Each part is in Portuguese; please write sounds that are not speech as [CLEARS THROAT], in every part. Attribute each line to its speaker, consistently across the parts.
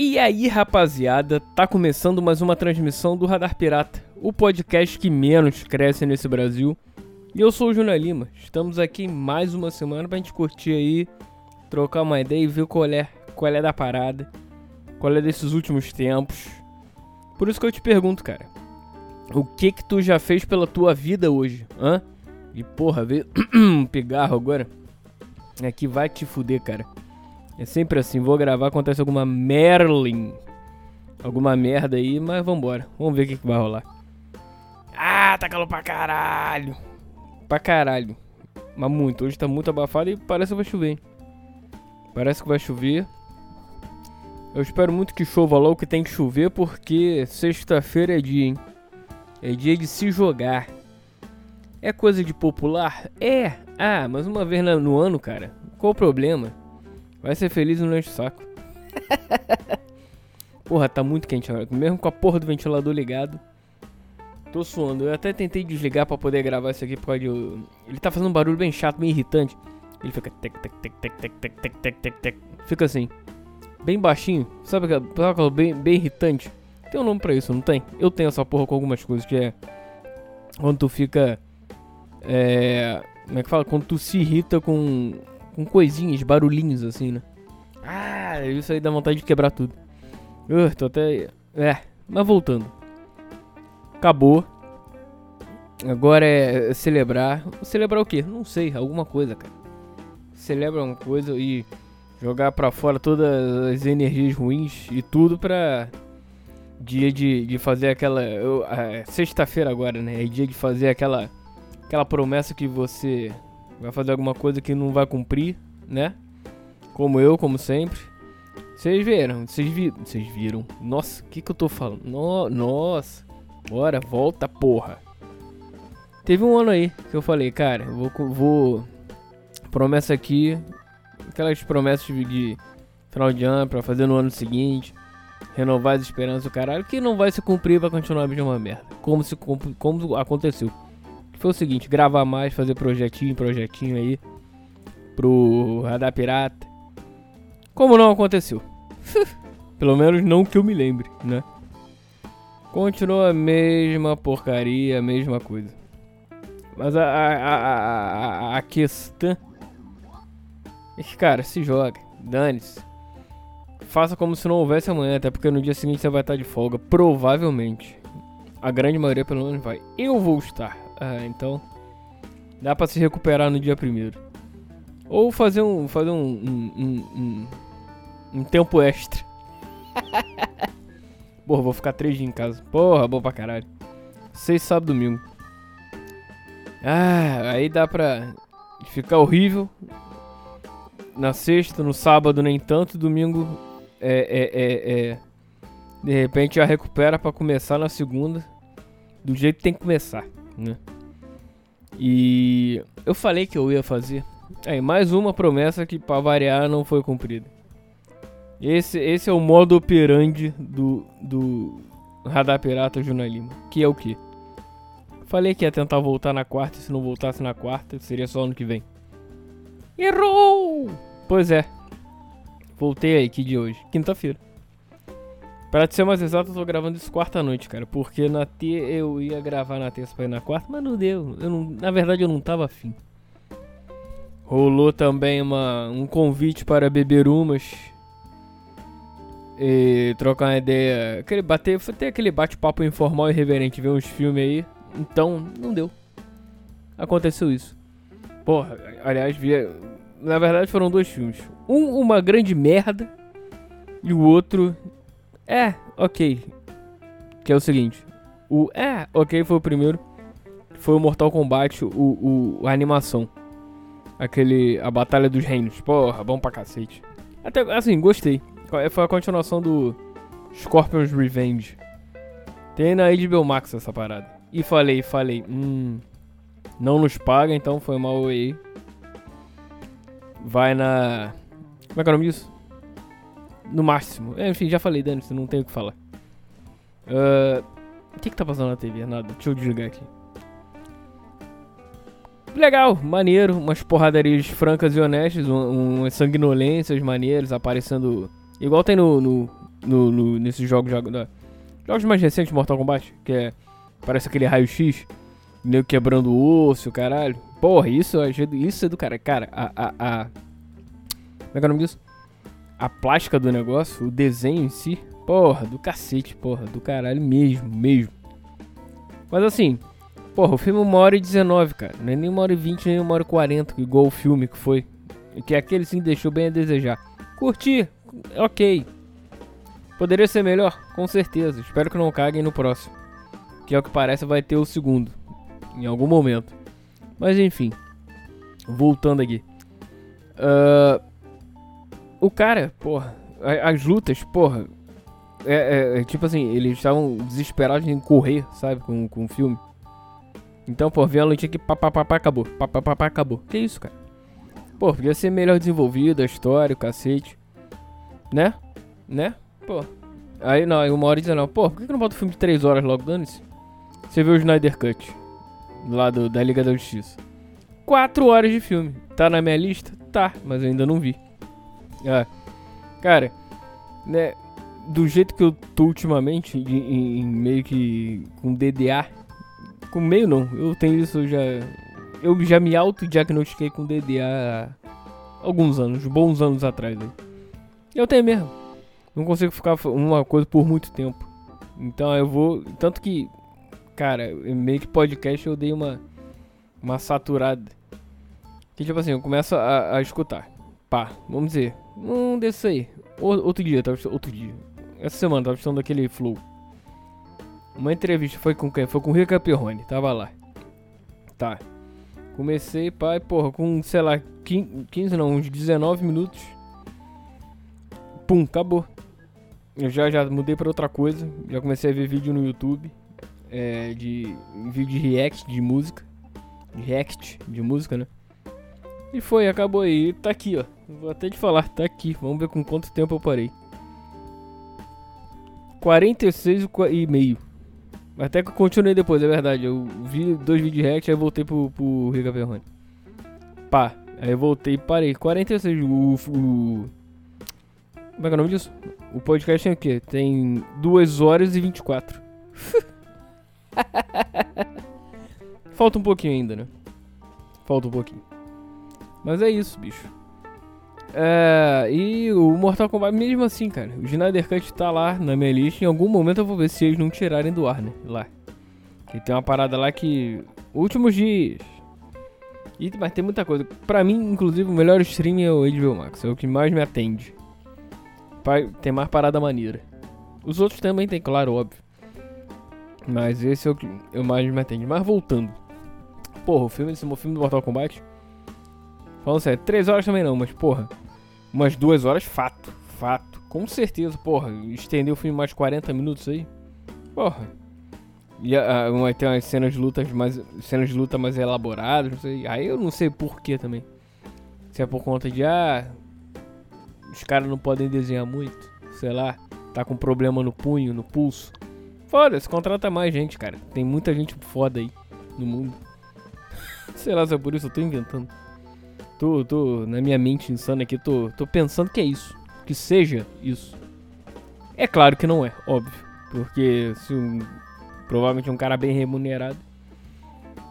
Speaker 1: E aí, rapaziada, tá começando mais uma transmissão do Radar Pirata, o podcast que menos cresce nesse Brasil. E eu sou o Júnior Lima. Estamos aqui mais uma semana pra gente curtir aí, trocar uma ideia e ver qual é, qual é da parada, qual é desses últimos tempos. Por isso que eu te pergunto, cara, o que que tu já fez pela tua vida hoje, hã? E porra, [CLEARS THROAT] um pigarro agora. Aqui vai te fuder, cara. É sempre assim, vou gravar, acontece alguma Merlin. Alguma merda aí, mas vambora. Vamos ver o que, que vai rolar. Ah, tá calor pra caralho. Pra caralho. Mas muito, hoje tá muito abafado e parece que vai chover, hein? Parece que vai chover. Eu espero muito que chova logo que tem que chover, porque sexta-feira é dia, hein? É dia de se jogar. É coisa de popular? É. Ah, mas uma vez no ano, cara. Qual o problema? Vai ser feliz e não enche o saco. [LAUGHS] porra, tá muito quente agora. Mesmo com a porra do ventilador ligado. Tô suando. Eu até tentei desligar pra poder gravar isso aqui por causa de... Ele tá fazendo um barulho bem chato, meio irritante. Ele fica tec tec tec tec tec tec tec tec tec tec. Fica assim. Bem baixinho. Sabe aquela bem, bem irritante? Tem um nome pra isso, não tem? Eu tenho essa porra com algumas coisas que é... Quando tu fica... É... Como é que fala? Quando tu se irrita com com coisinhas, barulhinhos assim, né? Ah, isso aí dá vontade de quebrar tudo. Uh, tô até. É, mas voltando. Acabou. Agora é celebrar. Celebrar o quê? Não sei, alguma coisa, cara. Celebra uma coisa e jogar pra fora todas as energias ruins e tudo pra dia de, de fazer aquela. É, Sexta-feira agora, né? É dia de fazer aquela, aquela promessa que você vai fazer alguma coisa que não vai cumprir, né? Como eu, como sempre. Vocês viram, vocês viram, vocês viram. Nossa, o que que eu tô falando? No, nossa, bora, volta, porra. Teve um ano aí que eu falei, cara, vou, vou promessa aqui, aquelas promessas de, de final de ano para fazer no ano seguinte, renovar as esperanças do caralho, que não vai se cumprir, vai continuar a mesma merda. Como se como aconteceu foi o seguinte, gravar mais, fazer projetinho, projetinho aí pro Radar Pirata. Como não aconteceu. [LAUGHS] Pelo menos não que eu me lembre, né? Continua a mesma porcaria, a mesma coisa. Mas a, a, a, a, questão é que, cara, se joga, dane-se. Faça como se não houvesse amanhã, até porque no dia seguinte você vai estar de folga, provavelmente. A grande maioria pelo menos vai. Eu vou estar. Ah, então dá para se recuperar no dia primeiro. Ou fazer um fazer um um, um, um, tempo extra. [LAUGHS] Porra, vou ficar três dias em casa. Porra, bom pra caralho. Seis sábado domingo. Ah, aí dá pra ficar horrível. Na sexta, no sábado nem tanto, domingo é, é, é, é de repente já recupera para começar na segunda do jeito que tem que começar né? E eu falei que eu ia fazer. Aí, mais uma promessa que, para variar, não foi cumprida. Esse, esse é o modo operandi do, do Radar Pirata Júnior Lima. Que é o que? Falei que ia tentar voltar na quarta, se não voltasse na quarta, seria só ano que vem. Errou! Pois é. Voltei aí, que de hoje? Quinta-feira. Pra ser mais exato, eu tô gravando isso quarta noite, cara. Porque na T eu ia gravar na terça pra ir na quarta, mas não deu. Eu não, na verdade, eu não tava afim. Rolou também uma, um convite para beber umas. E trocar uma ideia. Aquele bater, ter aquele bate-papo informal e reverente, ver uns filmes aí. Então, não deu. Aconteceu isso. Porra, aliás, via. Na verdade foram dois filmes. Um, uma grande merda. E o outro, é, ok. Que é o seguinte. O é, ok foi o primeiro. Foi o Mortal Kombat, o, o, a animação. Aquele. A Batalha dos Reinos. Porra, bom pra cacete. Até assim, gostei. Foi a continuação do Scorpion's Revenge. Tem na HBO Max essa parada. E falei, falei, hum. Não nos paga, então foi mal aí. Vai na. Como é que é o nome disso? No máximo. É, enfim, já falei, você não tem o que falar. Uh, o que que tá passando na TV? Nada. Deixa eu desligar aqui. Legal, maneiro, umas porradarias francas e honestas, umas sanguinolências maneiras aparecendo. Igual tem no, no, no, no, nesses jogos, da, jogos mais recentes de Mortal Kombat, que é. Parece aquele raio-x, meio quebrando o osso, caralho. Porra, isso, isso é do cara. Cara, a, a, a. Como é que é o nome disso? A plástica do negócio, o desenho em si. Porra, do cacete, porra, do caralho mesmo, mesmo. Mas assim, porra, o filme é uma hora e 19, cara. Não é nem uma hora e 20, nem uma hora e 40, igual o filme que foi. Que aquele sim deixou bem a desejar. Curti, ok. Poderia ser melhor? Com certeza. Espero que não caguem no próximo. Que é o que parece vai ter o segundo. Em algum momento. Mas enfim. Voltando aqui. Uh, o cara, porra. As lutas, porra. É, é, é tipo assim, eles estavam desesperados em correr, sabe? Com, com o filme. Então, pô, vem a luta aqui, papapá, acabou. Papapá, acabou. Que isso, cara? Pô, podia ser melhor desenvolvido a história, o cacete. Né? Né? Pô. Aí não, aí uma hora dezenove. Pô, por que, que não bota o filme de 3 horas logo, dane-se? Você viu o Snyder Cut. Lá do, da Liga da Justiça. 4 horas de filme. Tá na minha lista? Tá, mas eu ainda não vi. É. Cara, né? Do jeito que eu tô ultimamente, em, em meio que com DDA. Com meio não, eu tenho isso já eu já me autodiagnostiquei com DDA há alguns anos, bons anos atrás. Aí. Eu tenho mesmo. Não consigo ficar uma coisa por muito tempo. Então eu vou. Tanto que, cara, meio que podcast eu dei uma, uma saturada. Que tipo assim, eu começo a, a escutar. Pá, vamos dizer. Um desses aí. Outro dia, tava, outro dia. Essa semana tava estudando daquele flow. Uma entrevista foi com quem? Foi com o Rica Perrone, tava lá. Tá. Comecei, pai, porra, com, sei lá, 15, não, uns 19 minutos. Pum, acabou. Eu já, já mudei pra outra coisa. Já comecei a ver vídeo no YouTube. É, de vídeo de react de música. De react de música, né? E foi, acabou aí. Tá aqui, ó. Vou até te falar, tá aqui. Vamos ver com quanto tempo eu parei. 46 e meio. Até que eu continuei depois, é verdade. Eu vi dois vídeos react, aí voltei pro, pro Riga Verrone. Pá, aí eu voltei e parei. 46, o, o... Como é que é o nome disso? O podcast tem o quê? Tem 2 horas e 24. [LAUGHS] Falta um pouquinho ainda, né? Falta um pouquinho. Mas é isso, bicho. É, e o Mortal Kombat, mesmo assim, cara, o Snyder Cut tá lá na minha lista. Em algum momento eu vou ver se eles não tirarem do ar, né? Lá. Que tem uma parada lá que. Últimos dias. E, mas tem muita coisa. Pra mim, inclusive, o melhor stream é o HBO Max. É o que mais me atende. Tem mais parada maneira. Os outros também tem, claro, óbvio. Mas esse é o que eu mais me atende. Mas voltando. Porra, o filme, esse filme do Mortal Kombat Falando sério, três horas também não, mas porra, umas duas horas, fato, fato. Com certeza, porra, estender o filme mais 40 minutos aí. Porra. E uh, vai ter umas cenas de lutas mais. cenas de luta mais elaboradas, não sei. Aí eu não sei porquê também. Se é por conta de ah. Os caras não podem desenhar muito. Sei lá. Tá com problema no punho, no pulso. Foda-se, contrata mais gente, cara. Tem muita gente foda aí no mundo. [LAUGHS] sei lá se é por isso, eu tô inventando. Tô, tô na minha mente insana aqui, tô, tô pensando que é isso. Que seja isso. É claro que não é, óbvio. Porque se um, provavelmente um cara bem remunerado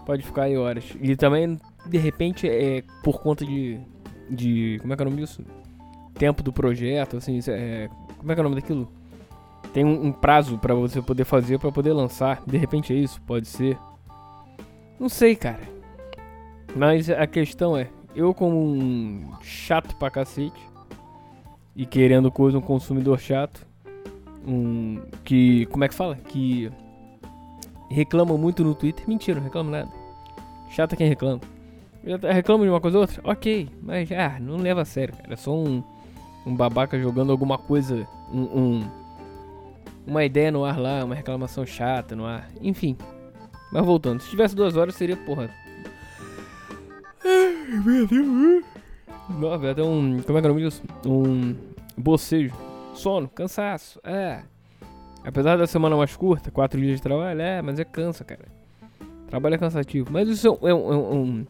Speaker 1: pode ficar aí horas. E também, de repente, é por conta de. de como é que é o nome disso? Tempo do projeto, assim, é, como é que é o nome daquilo? Tem um, um prazo para você poder fazer, para poder lançar. De repente é isso, pode ser. Não sei, cara. Mas a questão é, eu como um chato pra cacete e querendo coisa, um consumidor chato, um que, como é que fala? Que reclama muito no Twitter. Mentira, não reclamo nada. Chato é quem reclama. Reclama de uma coisa ou outra? Ok, mas ah, não leva a sério, cara. É só um, um babaca jogando alguma coisa, um, um, uma ideia no ar lá, uma reclamação chata no ar. Enfim. Mas voltando, se tivesse duas horas seria, porra, velho, até um. Como é que é o nome disso? Um bocejo. Sono, cansaço. É. Apesar da semana mais curta, quatro dias de trabalho, é, mas é cansa, cara. Trabalho é cansativo. Mas isso é, um, é, um,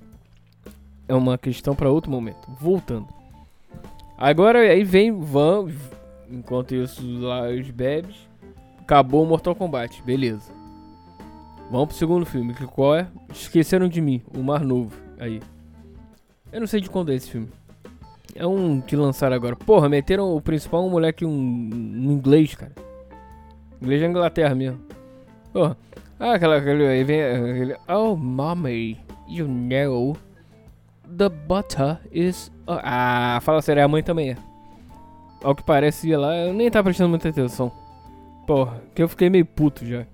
Speaker 1: é uma questão para outro momento. Voltando. Agora aí vem, vamos, Enquanto isso, lá os bebes. Acabou o Mortal Kombat, beleza. Vamos pro segundo filme, que qual é? Esqueceram de mim, o Mar Novo. Aí. Eu não sei de quando é esse filme. É um que lançaram agora. Porra, meteram o principal um moleque um, um inglês, cara. Inglês da Inglaterra mesmo. Porra. Ah, aquela. aquele, aí vem. Aquele, oh, mommy, you know. The butter is. Ah, fala sério, a mãe também é. Ao que parece lá, eu nem tava prestando muita atenção. Porra, que eu fiquei meio puto já.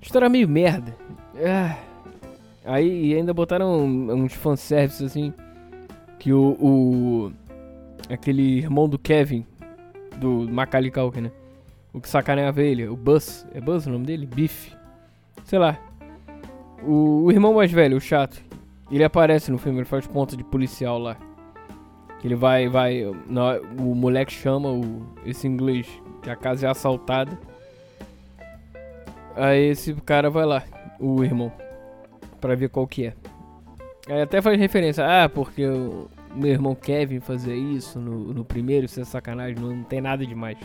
Speaker 1: História meio merda. Ah. Aí ainda botaram uns fanservices assim. Que o, o. Aquele irmão do Kevin, do Macaulay Culkin, né? O que sacaneava ele, o Buzz. É Buzz o nome dele? Biff. Sei lá. O, o irmão mais velho, o chato. Ele aparece no filme, ele faz ponta de policial lá. Ele vai, vai. o moleque chama o, esse inglês, que a casa é assaltada. Aí esse cara vai lá, o irmão, pra ver qual que é. Aí até faz referência, ah, porque o meu irmão Kevin fazia isso no, no primeiro, isso é sacanagem, não, não tem nada demais.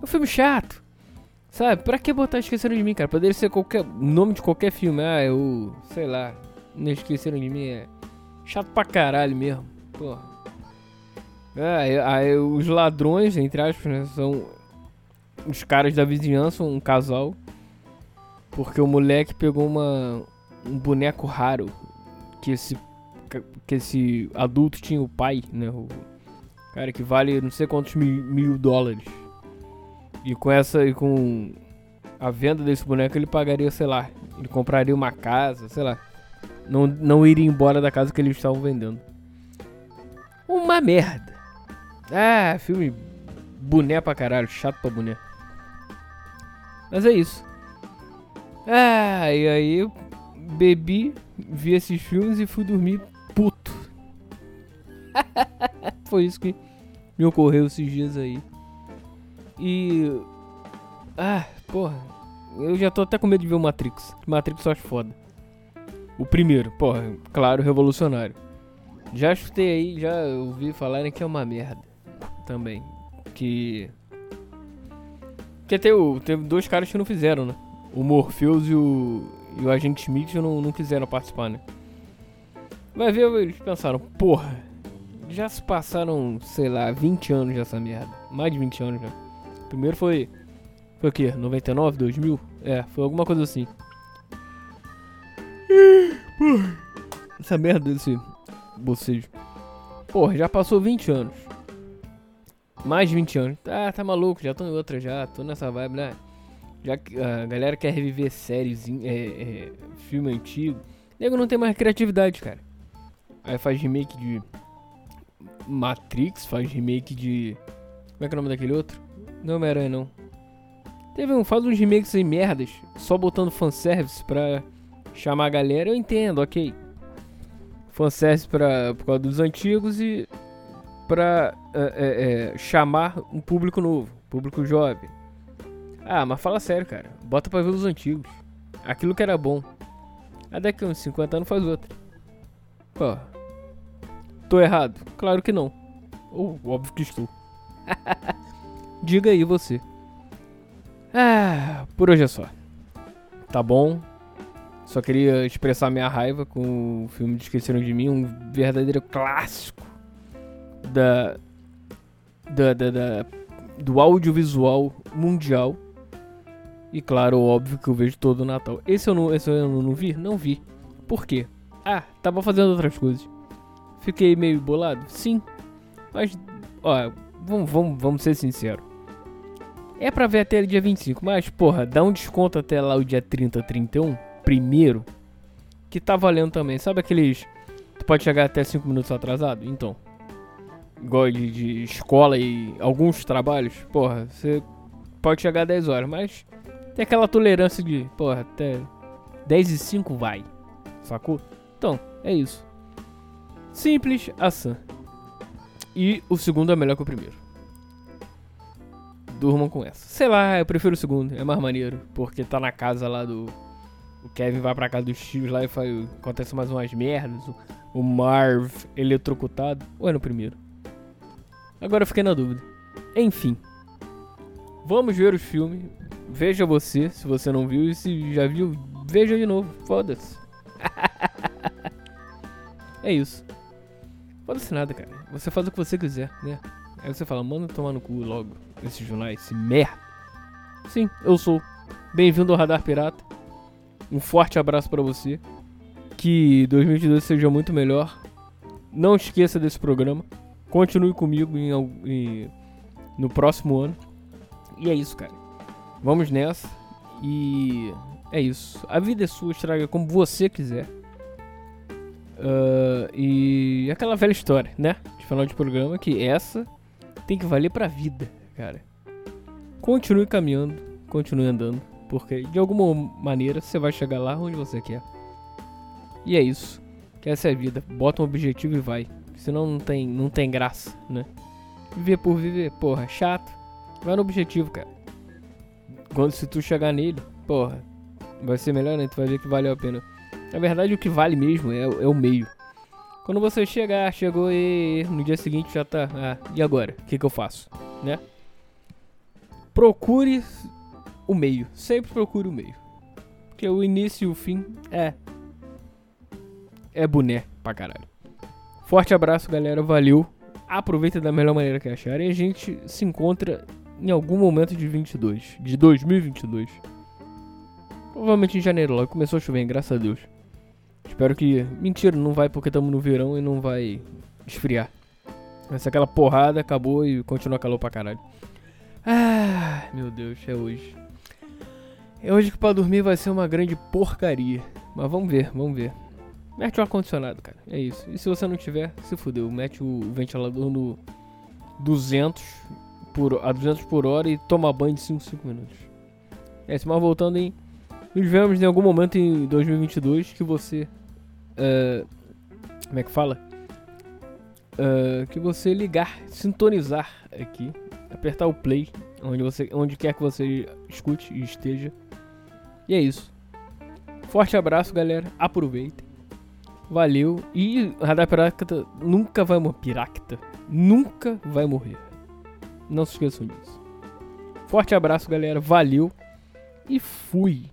Speaker 1: É um filme chato. Sabe, pra que botar Esqueceram de Mim, cara? Poderia ser qualquer nome de qualquer filme. Ah, eu. Sei lá. Não Esqueceram de Mim é. Chato pra caralho mesmo. Porra. É, os ladrões, entre aspas, né, são os caras da vizinhança, um casal. Porque o moleque pegou uma, um boneco raro que esse, que esse adulto tinha o pai, né? O cara que vale não sei quantos mil, mil dólares. E com essa e com a venda desse boneco ele pagaria, sei lá, ele compraria uma casa, sei lá. Não, não iria embora da casa que eles estavam vendendo. Uma merda. Ah, filme boné pra caralho, chato pra boné. Mas é isso. Ah, e aí eu bebi, vi esses filmes e fui dormir puto. [LAUGHS] Foi isso que me ocorreu esses dias aí. E. Ah, porra. Eu já tô até com medo de ver o Matrix. Matrix eu acho foda. O primeiro, porra, claro, revolucionário. Já chutei aí, já ouvi falarem que é uma merda. Também. Que. Porque teve, teve dois caras que não fizeram, né? O Morpheus e o, e o Agente Smith não, não quiseram participar, né? Vai ver, eles pensaram, porra, já se passaram, sei lá, 20 anos dessa merda. Mais de 20 anos já. Primeiro foi. Foi o quê? 99, 2000? É, foi alguma coisa assim. Essa merda desse bocejo. Porra, já passou 20 anos. Mais de 20 anos. Ah, tá maluco, já tô em outra já, tô nessa vibe, né? Já que a galera quer reviver séries, é, é, filme antigo. Nego não tem mais criatividade, cara. Aí faz remake de Matrix, faz remake de. Como é que é o nome daquele outro? Não é Homem-Aranha, não. Teve um, faz uns remakes aí merdas, só botando fanservice pra chamar a galera. Eu entendo, ok. Fanservice pra, por causa dos antigos e pra é, é, é, chamar um público novo, público jovem. Ah, mas fala sério, cara. Bota pra ver os antigos. Aquilo que era bom. A daqui uns 50 anos faz outra. Pô. Tô errado? Claro que não. Ou óbvio que estou. [LAUGHS] Diga aí você. Ah, por hoje é só. Tá bom? Só queria expressar minha raiva com o filme de Esqueceram de Mim, um verdadeiro clássico da, da, da, da do audiovisual mundial. E claro, óbvio que eu vejo todo o Natal. Esse eu não, esse eu não, vi? Não vi. Por quê? Ah, tava fazendo outras coisas. Fiquei meio bolado? Sim. Mas, ó, vamos, vamos, vamos ser sinceros. É pra ver até dia 25, mas, porra, dá um desconto até lá o dia 30, 31, primeiro, que tá valendo também. Sabe aqueles. Tu pode chegar até 5 minutos atrasado? Então igual de, de escola e alguns trabalhos, porra, você pode chegar a 10 horas, mas tem aquela tolerância de, porra, até 10 e 5 vai, sacou? Então, é isso. Simples, assim. E o segundo é melhor que o primeiro. Durmam com essa. Sei lá, eu prefiro o segundo, é mais maneiro, porque tá na casa lá do. O Kevin vai pra casa dos tios lá e faz, acontece mais umas merdas. O Marv eletrocutado. Ou é no primeiro? Agora eu fiquei na dúvida. Enfim. Vamos ver os filmes. Veja você, se você não viu. E se já viu, veja de novo. Foda-se. [LAUGHS] é isso. Foda-se nada, cara. Você faz o que você quiser, né? Aí você fala, manda tomar no cu logo. Esse jornal, esse merda. Sim, eu sou. Bem-vindo ao Radar Pirata. Um forte abraço para você. Que 2022 seja muito melhor. Não esqueça desse programa. Continue comigo em, em, no próximo ano. E é isso, cara. Vamos nessa. E é isso. A vida é sua, estraga como você quiser. Uh, e aquela velha história, né? De final de programa, que essa tem que valer pra vida, cara. Continue caminhando, continue andando, porque de alguma maneira você vai chegar lá onde você quer. E é isso. Que essa é a vida. Bota um objetivo e vai. Senão não tem, não tem graça, né? Viver por viver, porra, chato. Vai no objetivo, cara. Quando se tu chegar nele, porra, vai ser melhor, né? Tu vai ver que valeu a pena. Na verdade, o que vale mesmo é, é o meio. Quando você chegar, chegou e no dia seguinte já tá. Ah, e agora? O que, que eu faço? Né? Procure o meio. Sempre procure o meio. Porque o início e o fim é. É boné pra caralho. Forte abraço, galera. Valeu. Aproveita da melhor maneira que acharem. A gente se encontra em algum momento de 22. De 2022. Provavelmente em janeiro logo. Começou a chover, graças a Deus. Espero que. Mentira, não vai porque estamos no verão e não vai esfriar. Ser aquela porrada, acabou e continua calor pra caralho. Ah, meu Deus, é hoje. É hoje que pra dormir vai ser uma grande porcaria. Mas vamos ver, vamos ver. Mete o ar-condicionado, cara. É isso. E se você não tiver, se fudeu. Mete o ventilador no 200 por, a 200 por hora e toma banho de 5, 5 minutos. É mas voltando em... Nos vemos em algum momento em 2022 que você... Uh, como é que fala? Uh, que você ligar, sintonizar aqui apertar o play onde, você, onde quer que você escute e esteja. E é isso. Forte abraço, galera. Aproveitem. Valeu. E Radar Piracta nunca vai morrer. Piracta nunca vai morrer. Não se esqueçam disso. Forte abraço, galera. Valeu. E fui.